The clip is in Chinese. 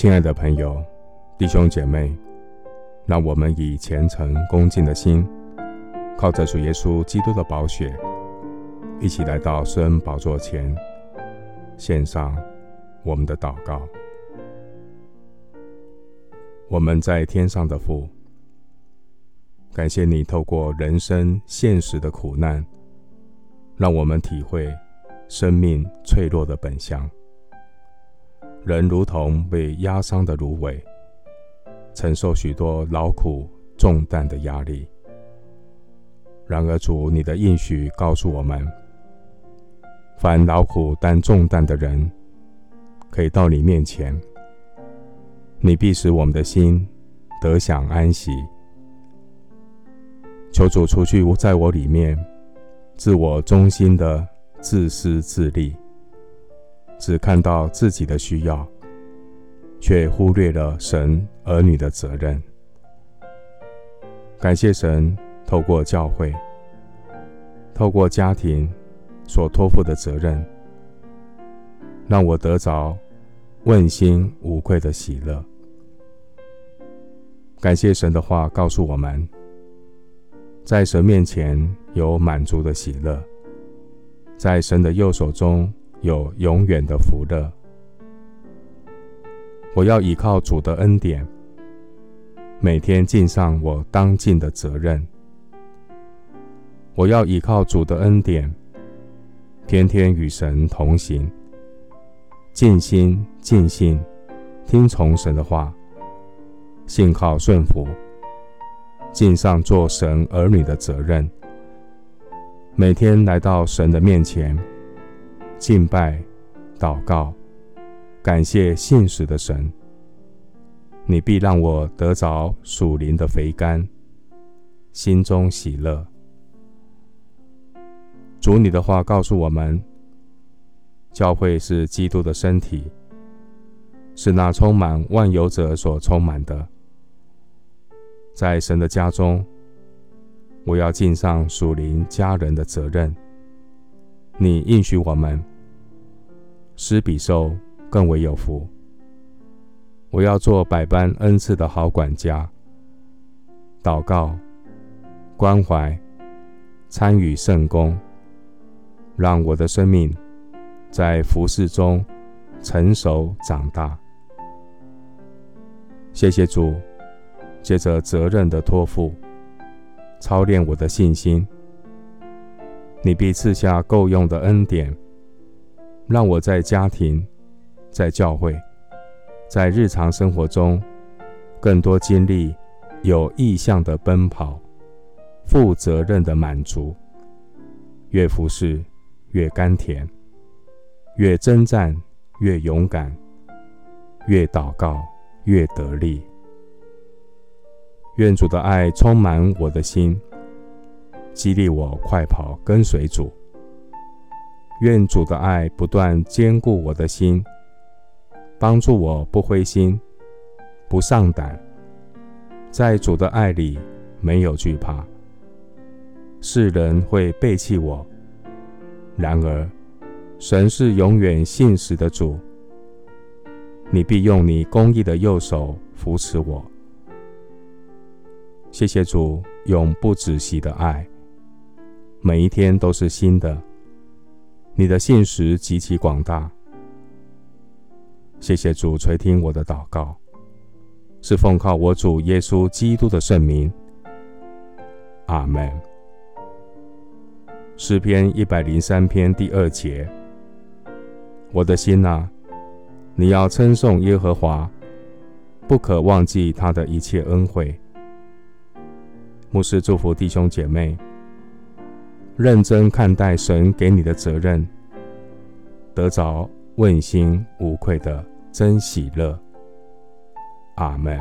亲爱的朋友、弟兄姐妹，让我们以虔诚恭敬的心，靠着主耶稣基督的宝血，一起来到施恩宝座前，献上我们的祷告。我们在天上的父，感谢你透过人生现实的苦难，让我们体会生命脆弱的本相。人如同被压伤的芦苇，承受许多劳苦重担的压力。然而，主你的应许告诉我们：凡劳苦担重担的人，可以到你面前，你必使我们的心得享安息。求主除去在我里面自我中心的自私自利。只看到自己的需要，却忽略了神儿女的责任。感谢神透过教会、透过家庭所托付的责任，让我得着问心无愧的喜乐。感谢神的话告诉我们，在神面前有满足的喜乐，在神的右手中。有永远的福乐。我要依靠主的恩典，每天尽上我当尽的责任。我要依靠主的恩典，天天与神同行，尽心尽性听从神的话，信靠顺服，尽上做神儿女的责任。每天来到神的面前。敬拜、祷告、感谢信实的神，你必让我得着属灵的肥甘，心中喜乐。主你的话告诉我们，教会是基督的身体，是那充满万有者所充满的。在神的家中，我要尽上属灵家人的责任。你应许我们。施比受更为有福。我要做百般恩赐的好管家，祷告、关怀、参与圣工，让我的生命在服侍中成熟长大。谢谢主，借着责任的托付，操练我的信心，你必赐下够用的恩典。让我在家庭、在教会、在日常生活中，更多经历有意向的奔跑，负责任的满足。越服侍越甘甜，越征战越勇敢，越祷告越得力。愿主的爱充满我的心，激励我快跑跟随主。愿主的爱不断坚固我的心，帮助我不灰心、不丧胆，在主的爱里没有惧怕。世人会背弃我，然而神是永远信实的主。你必用你公义的右手扶持我。谢谢主永不止息的爱，每一天都是新的。你的信实极其广大，谢谢主垂听我的祷告，是奉靠我主耶稣基督的圣名。阿门。诗篇一百零三篇第二节：我的心哪，你要称颂耶和华，不可忘记他的一切恩惠。牧师祝福弟兄姐妹。认真看待神给你的责任，得着问心无愧的真喜乐。阿门。